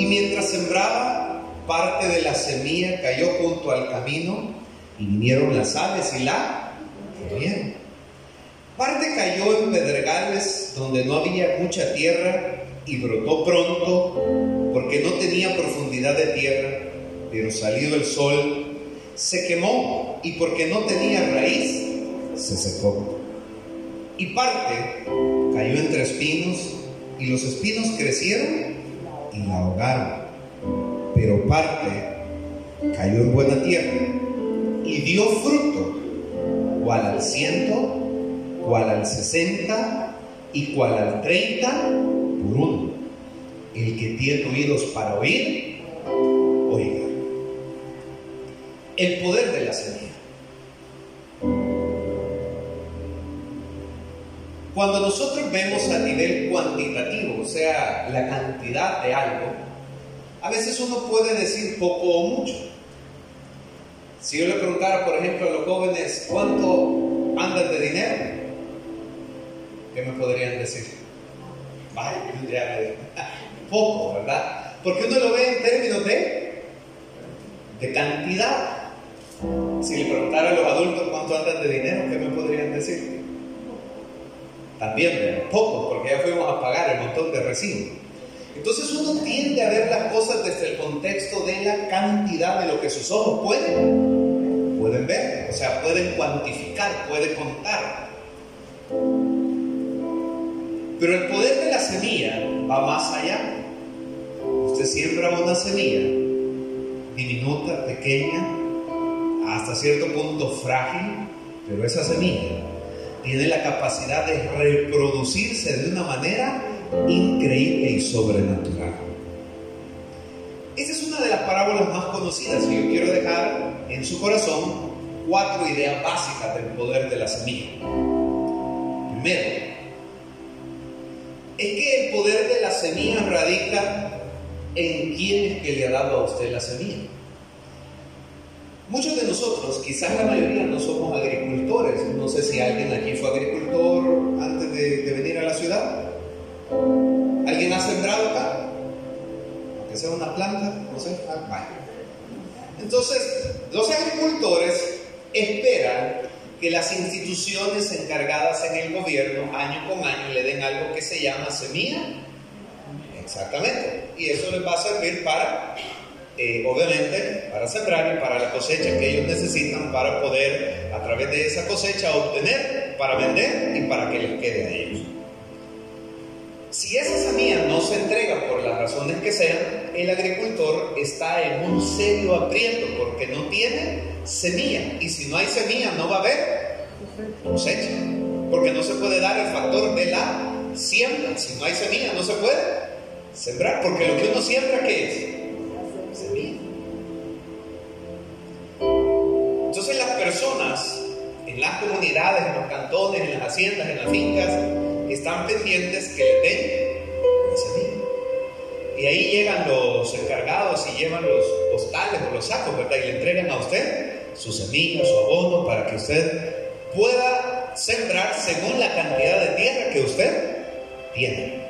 Y mientras sembraba, parte de la semilla cayó junto al camino y vinieron las aves y la comieron. Parte cayó en pedregales donde no había mucha tierra y brotó pronto porque no tenía profundidad de tierra, pero salido el sol se quemó y porque no tenía raíz se secó. Y parte cayó entre espinos y los espinos crecieron y la ahogaron. Pero parte cayó en buena tierra y dio fruto, cual al ciento, cual al sesenta y cual al treinta por uno. El que tiene oídos para oír, oiga. El poder de la semilla. Cuando nosotros vemos a nivel cuantitativo, o sea, la cantidad de algo, a veces uno puede decir poco o mucho. Si yo le preguntara, por ejemplo, a los jóvenes, ¿cuánto andan de dinero? ¿Qué me podrían decir? Vaya, poco, ¿verdad? Porque uno lo ve en términos de, de cantidad. Si le preguntara a los adultos cuánto andan de dinero, ¿qué me podrían decir? También poco, porque ya fuimos a pagar el montón de recibos. Entonces uno tiende a ver las cosas desde el contexto de la cantidad de lo que sus ojos pueden, pueden ver, o sea, pueden cuantificar, pueden contar. Pero el poder de la semilla va más allá. Usted siembra una semilla diminuta, pequeña, hasta cierto punto frágil, pero esa semilla tiene la capacidad de reproducirse de una manera increíble y sobrenatural. Esa es una de las parábolas más conocidas y yo quiero dejar en su corazón cuatro ideas básicas del poder de la semilla. Primero, es que el poder de la semilla radica en quién es que le ha dado a usted la semilla. Muchos de nosotros, quizás la mayoría, no somos agricultores. No sé si alguien aquí fue agricultor antes de, venir a la ciudad. ¿Alguien ha sembrado acá? Aunque sea una planta, no sé. Ah, Entonces, los agricultores esperan que las instituciones encargadas en el gobierno año con año le den algo que se llama semilla. Exactamente. Y eso les va a servir para eh, obviamente para sembrar y para la cosecha que ellos necesitan para poder a través de esa cosecha obtener, para vender y para que les quede a ellos. Si esa semilla no se entrega por las razones que sean, el agricultor está en un serio aprieto porque no tiene semilla. Y si no hay semilla, no va a haber cosecha. Porque no se puede dar el factor de la siembra. Si no hay semilla, no se puede sembrar. Porque lo que uno siembra, ¿qué es? Comunidades, en los cantones, en las haciendas, en las fincas, están pendientes que le den la semilla. Y ahí llegan los encargados y llevan los postales o los sacos, ¿verdad? Y le entregan a usted su semilla, su abono, para que usted pueda sembrar según la cantidad de tierra que usted tiene.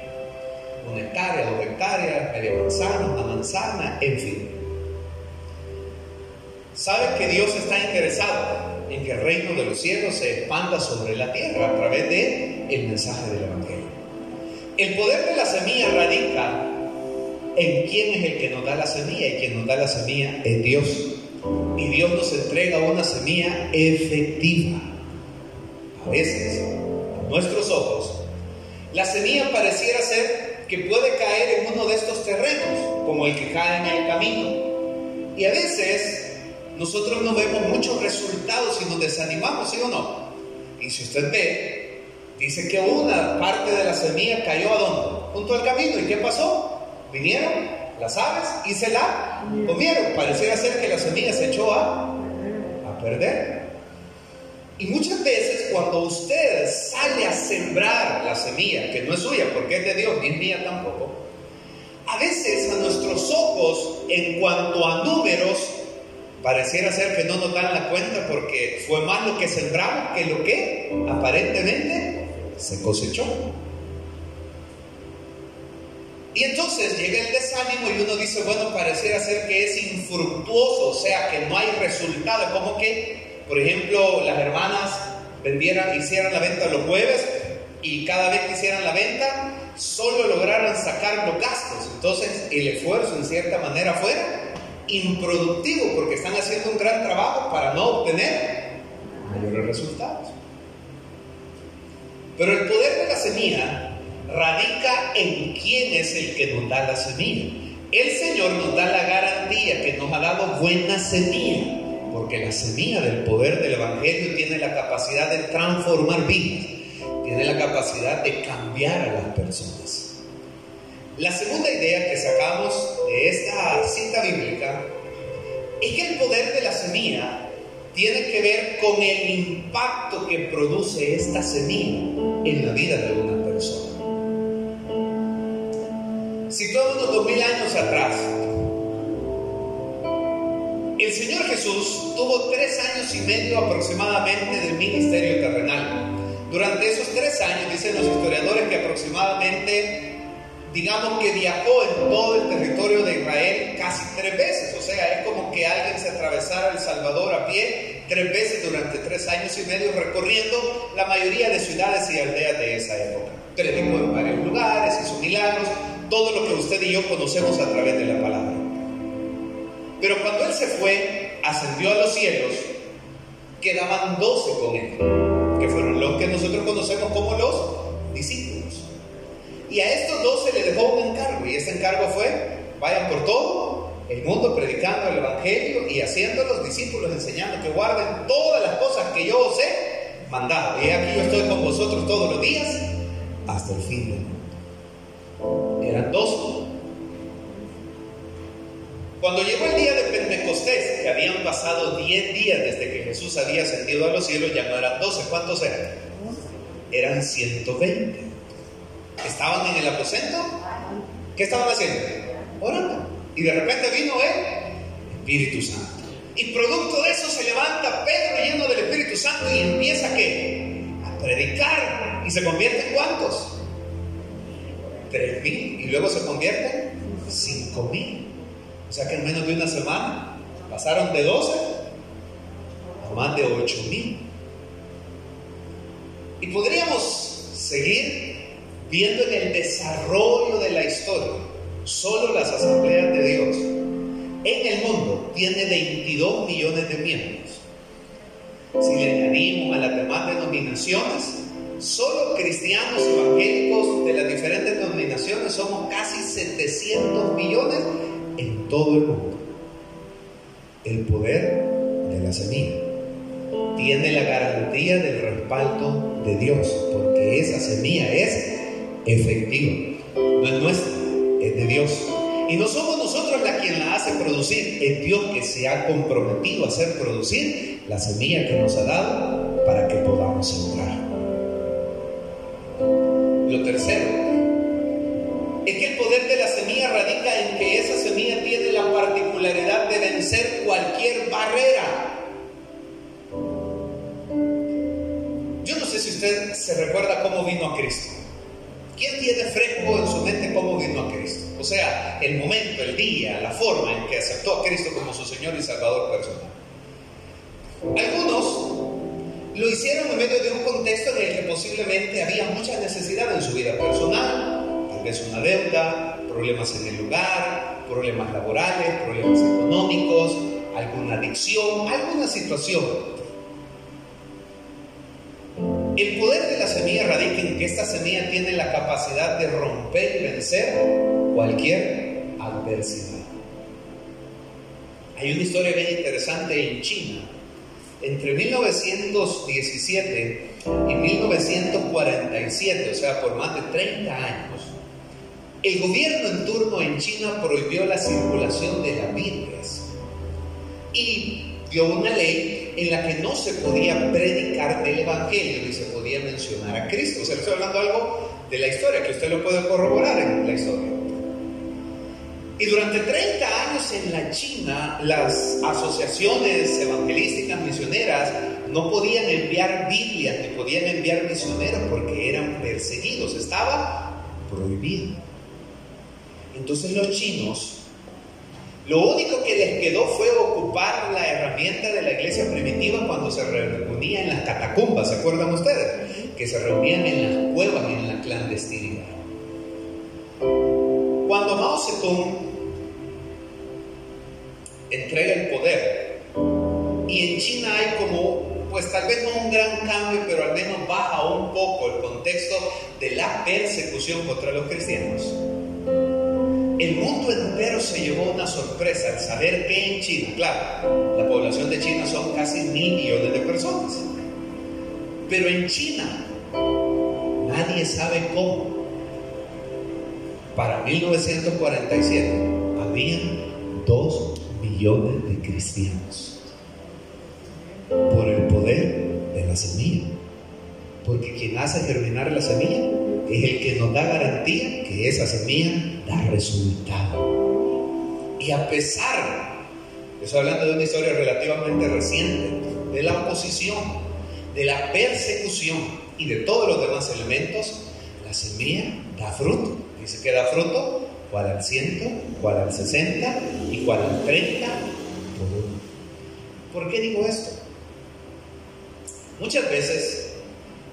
Una hectárea, dos hectáreas, media manzana, una manzana, en fin. Sabe que Dios está interesado en que el reino de los cielos se expanda sobre la tierra a través de el mensaje del Evangelio. El poder de la semilla radica en quién es el que nos da la semilla y quien nos da la semilla es Dios. Y Dios nos entrega una semilla efectiva. A veces, a nuestros ojos, la semilla pareciera ser que puede caer en uno de estos terrenos, como el que cae en el camino. Y a veces nosotros no vemos muchos resultados y nos desanimamos, ¿sí o no? Y si usted ve, dice que una parte de la semilla cayó a dónde? Junto al camino. ¿Y qué pasó? Vinieron las aves y se la comieron. Pareciera ser que la semilla se echó a, a perder. Y muchas veces cuando usted sale a sembrar la semilla, que no es suya porque es de Dios, ni es mía tampoco, a veces a nuestros ojos, en cuanto a números, pareciera ser que no nos dan la cuenta porque fue más lo que sembramos que lo que aparentemente se cosechó. Y entonces llega el desánimo y uno dice, bueno, pareciera ser que es infructuoso, o sea, que no hay resultado. Como que, por ejemplo, las hermanas vendieran, hicieran la venta los jueves y cada vez que hicieran la venta, solo lograran sacar los gastos. Entonces, el esfuerzo en cierta manera fuera improductivo porque están haciendo un gran trabajo para no obtener mayores resultados. Pero el poder de la semilla radica en quién es el que nos da la semilla. El Señor nos da la garantía que nos ha dado buena semilla, porque la semilla del poder del Evangelio tiene la capacidad de transformar vidas, tiene la capacidad de cambiar a las personas. La segunda idea que sacamos de esta cita bíblica es que el poder de la semilla tiene que ver con el impacto que produce esta semilla en la vida de una persona. Si todos unos dos mil años atrás, el Señor Jesús tuvo tres años y medio aproximadamente del ministerio terrenal. Durante esos tres años, dicen los historiadores que aproximadamente digamos que viajó en todo el territorio de Israel casi tres veces. O sea, es como que alguien se atravesara El Salvador a pie tres veces durante tres años y medio recorriendo la mayoría de ciudades y aldeas de esa época. Predicó en varios lugares, hizo milagros, todo lo que usted y yo conocemos a través de la palabra. Pero cuando él se fue, ascendió a los cielos, quedaban doce con él, que fueron los que nosotros conocemos como los discípulos. Y a estos dos se les dejó un encargo, y ese encargo fue, vayan por todo el mundo predicando el Evangelio y haciendo los discípulos, enseñando que guarden todas las cosas que yo os he mandado. Y aquí yo estoy con vosotros todos los días hasta el fin del mundo. Eran dos. Cuando llegó el día de Pentecostés, que habían pasado 10 días desde que Jesús había ascendido a los cielos, ya no eran 12, ¿cuántos eran? Eran 120 estaban en el aposento, ¿qué estaban haciendo? Orando. Y de repente vino el Espíritu Santo. Y producto de eso se levanta Pedro lleno del Espíritu Santo y empieza qué? A predicar. ¿Y se convierte en cuántos? Tres mil. Y luego se convierte en cinco mil. O sea que en menos de una semana pasaron de 12 a más de ocho mil. Y podríamos seguir viendo en el desarrollo de la historia, solo las asambleas de Dios en el mundo tiene 22 millones de miembros. Si le añadimos a las demás denominaciones, solo cristianos evangélicos de las diferentes denominaciones somos casi 700 millones en todo el mundo. El poder de la semilla tiene la garantía del respaldo de Dios, porque esa semilla es efectiva. No es nuestra, es de Dios. Y no somos nosotros la quien la hace producir, es Dios que se ha comprometido a hacer producir la semilla que nos ha dado para que podamos sembrar. Lo tercero es que el poder de la semilla radica en que esa semilla tiene la particularidad de vencer cualquier barrera. Yo no sé si usted se recuerda cómo vino a Cristo. ¿Quién tiene fresco en su mente cómo vino a Cristo? O sea, el momento, el día, la forma en que aceptó a Cristo como su Señor y Salvador personal. Algunos lo hicieron en medio de un contexto en el que posiblemente había mucha necesidad en su vida personal, tal vez una deuda, problemas en el lugar, problemas laborales, problemas económicos, alguna adicción, alguna situación el poder de la semilla radica en que esta semilla tiene la capacidad de romper y vencer cualquier adversidad. Hay una historia bien interesante en China. Entre 1917 y 1947, o sea, por más de 30 años, el gobierno en turno en China prohibió la circulación de las Biblias y dio una ley en la que no se podía predicar del Evangelio ni se podía mencionar a Cristo. O sea, estoy hablando algo de la historia, que usted lo puede corroborar en la historia. Y durante 30 años en la China, las asociaciones evangelísticas misioneras no podían enviar Biblias ni podían enviar misioneros porque eran perseguidos, estaba prohibido. Entonces los chinos, lo único que les quedó fue ocupar la herramienta de la iglesia primitiva cuando se reunía en las catacumbas, ¿se acuerdan ustedes? Que se reunían en las cuevas y en la clandestinidad. Cuando Mao Zedong entrega el poder y en China hay como pues tal vez no un gran cambio, pero al menos baja un poco el contexto de la persecución contra los cristianos. El mundo entero se llevó una sorpresa al saber que en China, claro, la población de China son casi mil millones de personas, pero en China nadie sabe cómo. Para 1947 habían dos millones de cristianos por el poder de la semilla. Porque quien hace germinar la semilla es el que nos da garantía que esa semilla da resultado. Y a pesar, estoy hablando de una historia relativamente reciente, de la oposición, de la persecución y de todos los demás elementos, la semilla da fruto. Dice que da fruto, cual al ciento, cual al sesenta y cual al treinta por uno. ¿Por qué digo esto? Muchas veces,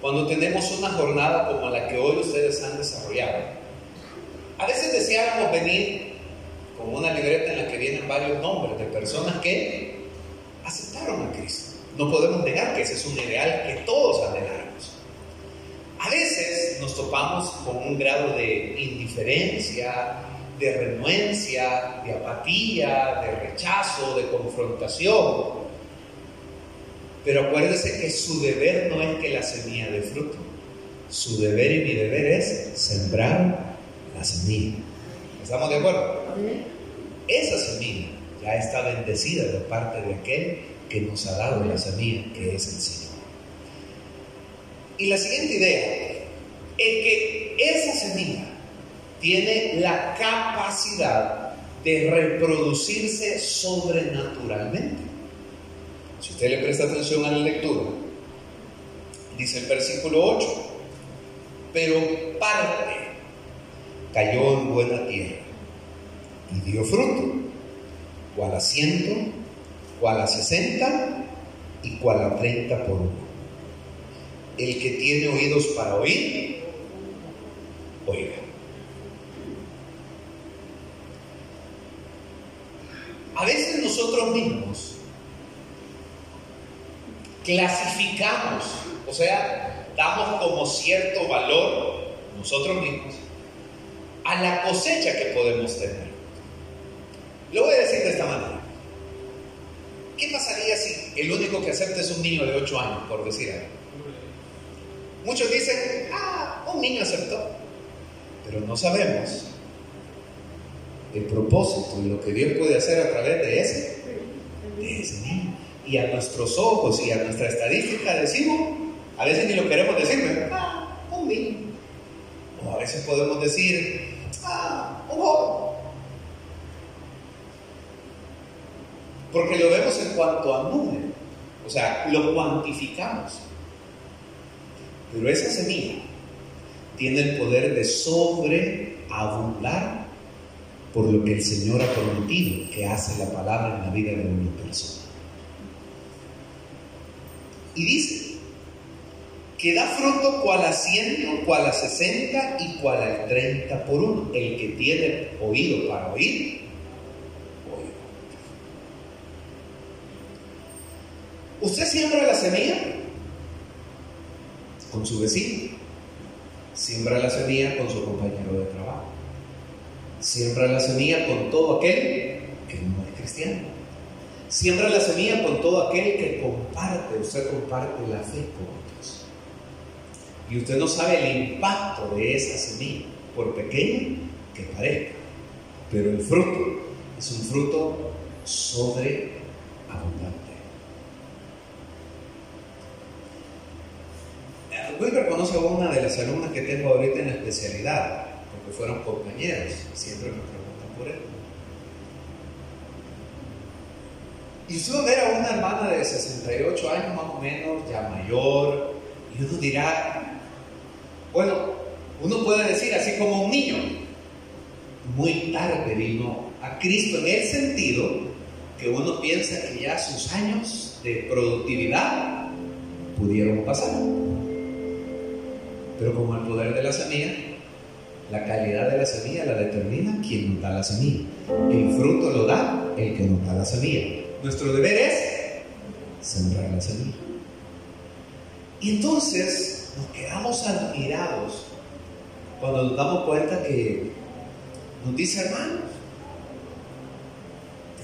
cuando tenemos una jornada como la que hoy ustedes han desarrollado, a veces deseáramos venir con una libreta en la que vienen varios nombres de personas que aceptaron a Cristo. No podemos negar que ese es un ideal que todos anhelamos. A veces nos topamos con un grado de indiferencia, de renuencia, de apatía, de rechazo, de confrontación. Pero acuérdese que su deber no es que la semilla dé fruto. Su deber y mi deber es sembrar la semilla. ¿Estamos de acuerdo? Esa semilla ya está bendecida de parte de aquel que nos ha dado la semilla, que es el Señor. Y la siguiente idea es que esa semilla tiene la capacidad de reproducirse sobrenaturalmente. Si usted le presta atención a la lectura, dice el versículo 8, pero parte cayó en buena tierra y dio fruto, cual a ciento, cual a sesenta y cual a treinta por uno. El que tiene oídos para oír, oiga. A veces nosotros mismos clasificamos, o sea, damos como cierto valor nosotros mismos a la cosecha que podemos tener. Lo voy a decir de esta manera. ¿Qué pasaría si el único que acepta es un niño de 8 años, por decir algo? Muchos dicen, ah, un niño aceptó, pero no sabemos el propósito y lo que Dios puede hacer a través de ese, de ese niño y a nuestros ojos y a nuestra estadística decimos, a veces ni lo queremos decir, ah, un niño. O a veces podemos decir, ah, un. Porque lo vemos en cuanto a o sea, lo cuantificamos. Pero esa semilla tiene el poder de sobreabundar por lo que el Señor ha prometido que hace la palabra en la vida de una persona. Y dice que da fruto cual a ciento, cual a sesenta y cual al treinta por uno. El que tiene oído para oír, oído. ¿Usted siembra la semilla? Con su vecino. Siembra la semilla con su compañero de trabajo. Siembra la semilla con todo aquel que no es cristiano. Siembra la semilla con todo aquel que comparte, usted comparte la fe con otros. Y usted no sabe el impacto de esa semilla, por pequeña que parezca. Pero el fruto es un fruto sobreabundante. Wilber conoce a una de las alumnas que tengo ahorita en especialidad, porque fueron compañeros, siempre me preguntan por él. Y usted ver a una hermana de 68 años más o menos, ya mayor, y uno dirá, bueno, uno puede decir así como un niño, muy tarde vino a Cristo en el sentido que uno piensa que ya sus años de productividad pudieron pasar. Pero como el poder de la semilla, la calidad de la semilla la determina quien nos da la semilla. El fruto lo da el que nos da la semilla. Nuestro deber es sembrar la semilla. Y entonces nos quedamos admirados cuando nos damos cuenta que nos dice hermanos,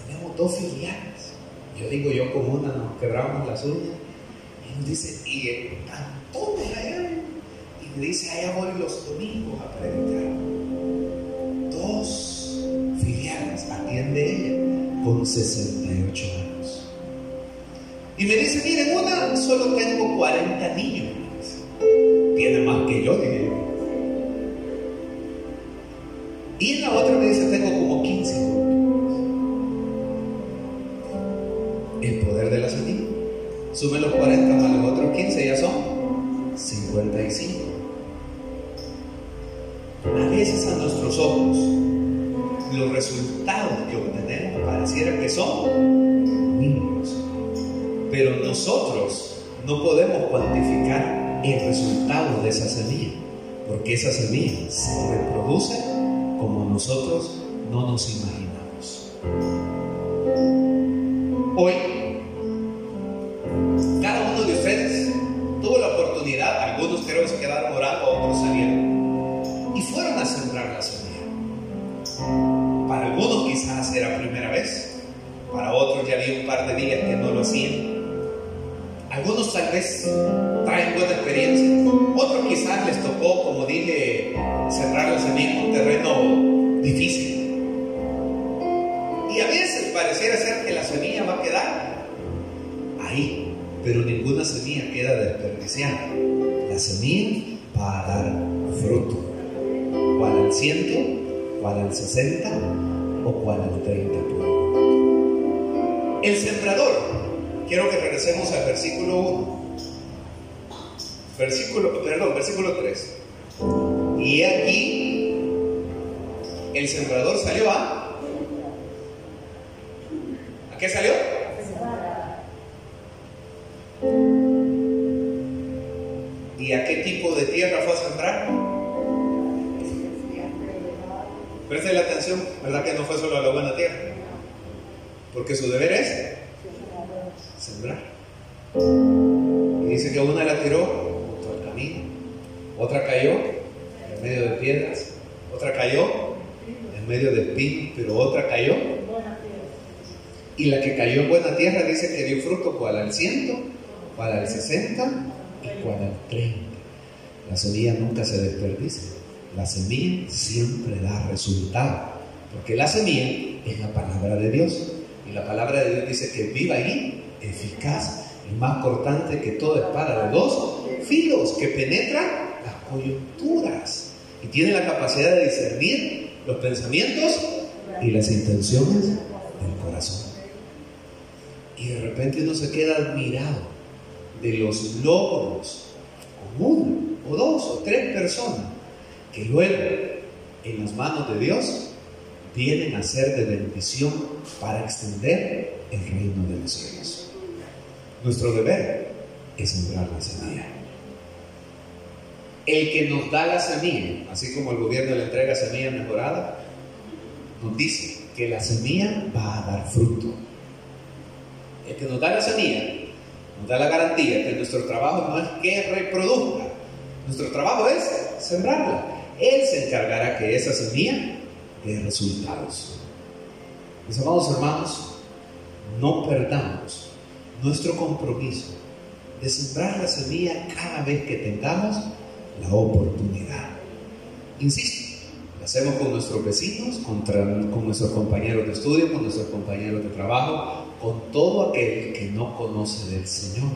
tenemos dos filiales. Yo digo yo con una nos quebramos las uñas y nos dice, y están todos allá. Y me dice, allá voy los domingos a predicar. Dos filiales atiende ella con 68 años. Y me dice, miren, una solo tengo 40 niños. Tiene más que yo, dije Y en la otra me dice, tengo como 15 El poder de la semilla. Sube los 40 más los otros 15, ya son 55. A veces a nuestros ojos, los resultados que obtenemos pareciera que son mínimos. Pero nosotros no podemos cuantificar el resultado de esa semilla, porque esa semilla se reproduce como nosotros no nos imaginamos. Hoy, Algunos tal vez traen buena experiencia, otros quizás les tocó, como dije, sembrar la semilla en un terreno difícil. Y a veces pareciera ser que la semilla va a quedar ahí, pero ninguna semilla queda desperdiciada. La semilla va a dar fruto, cual al ciento, cual al sesenta o cual al treinta. El sembrador, quiero que regresemos al versículo 1. Versículo, perdón, versículo 3. Y aquí el sembrador salió a. ¿A qué salió? ¿Y a qué tipo de tierra fue a sembrar? Presten la atención, ¿verdad que no fue solo a la buena tierra? Porque su deber es Y dice que una la tiró junto al camino, otra cayó en medio de piedras, otra cayó en medio de espinos, pero otra cayó. Y la que cayó en buena tierra dice que dio fruto cual al ciento, cual al sesenta y cual al treinta. La semilla nunca se desperdicia. La semilla siempre da resultado. Porque la semilla es la palabra de Dios. Y la palabra de Dios dice que viva ahí, eficaz y más cortante que toda espada de dos filos que penetra las coyunturas y tiene la capacidad de discernir los pensamientos y las intenciones del corazón. Y de repente uno se queda admirado de los logros con una o dos o tres personas que luego en las manos de Dios vienen a ser de bendición para extender el reino de los cielos. Nuestro deber es sembrar la semilla. El que nos da la semilla, así como el gobierno le entrega semilla mejorada, nos dice que la semilla va a dar fruto. El que nos da la semilla nos da la garantía que nuestro trabajo no es que reproduzca, nuestro trabajo es sembrarla. Él se encargará que esa semilla dé resultados. Mis amados hermanos, no perdamos nuestro compromiso de sembrar la semilla cada vez que tengamos la oportunidad. Insisto, lo hacemos con nuestros vecinos, con nuestros compañeros de estudio, con nuestros compañeros de trabajo, con todo aquel que no conoce del Señor.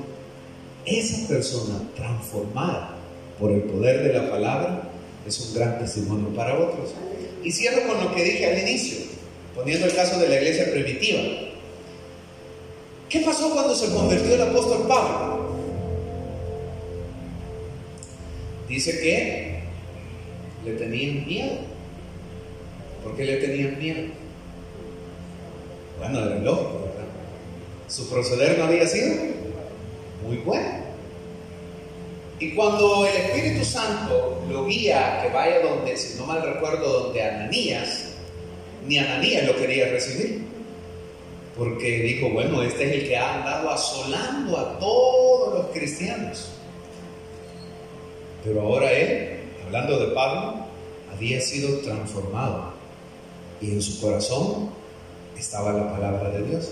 Esa persona transformada por el poder de la palabra es un gran testimonio para otros. Y cierro con lo que dije al inicio, poniendo el caso de la iglesia primitiva. ¿Qué pasó cuando se convirtió el apóstol Pablo? Dice que le tenían miedo. ¿Por qué le tenían miedo? Bueno, era lógico, ¿verdad? Su proceder no había sido muy bueno. Y cuando el Espíritu Santo lo guía que vaya donde, si no mal recuerdo, donde Ananías, ni Ananías lo quería recibir. Porque dijo, bueno, este es el que ha andado asolando a todos los cristianos. Pero ahora él, hablando de Pablo, había sido transformado. Y en su corazón estaba la palabra de Dios.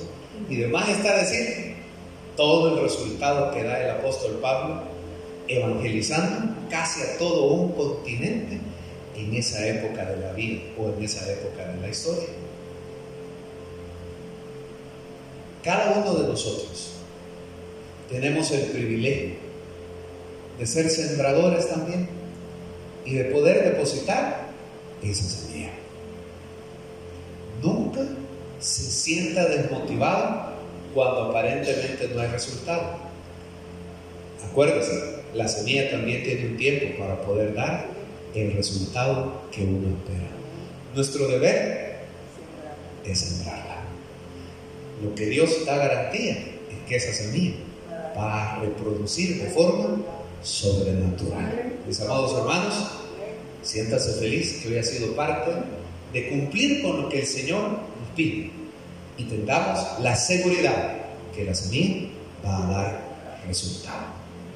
Y demás está decir todo el resultado que da el apóstol Pablo evangelizando casi a todo un continente en esa época de la vida o en esa época de la historia. Cada uno de nosotros tenemos el privilegio de ser sembradores también y de poder depositar esa semilla. Nunca se sienta desmotivado cuando aparentemente no hay resultado. Acuérdese, la semilla también tiene un tiempo para poder dar el resultado que uno espera. Nuestro deber es sembrarla. Lo que Dios da garantía es que esa semilla va a reproducir de forma sobrenatural. Mis amados hermanos, siéntase feliz que hoy ha sido parte de cumplir con lo que el Señor nos pide y tengamos la seguridad que la semilla va a dar resultado.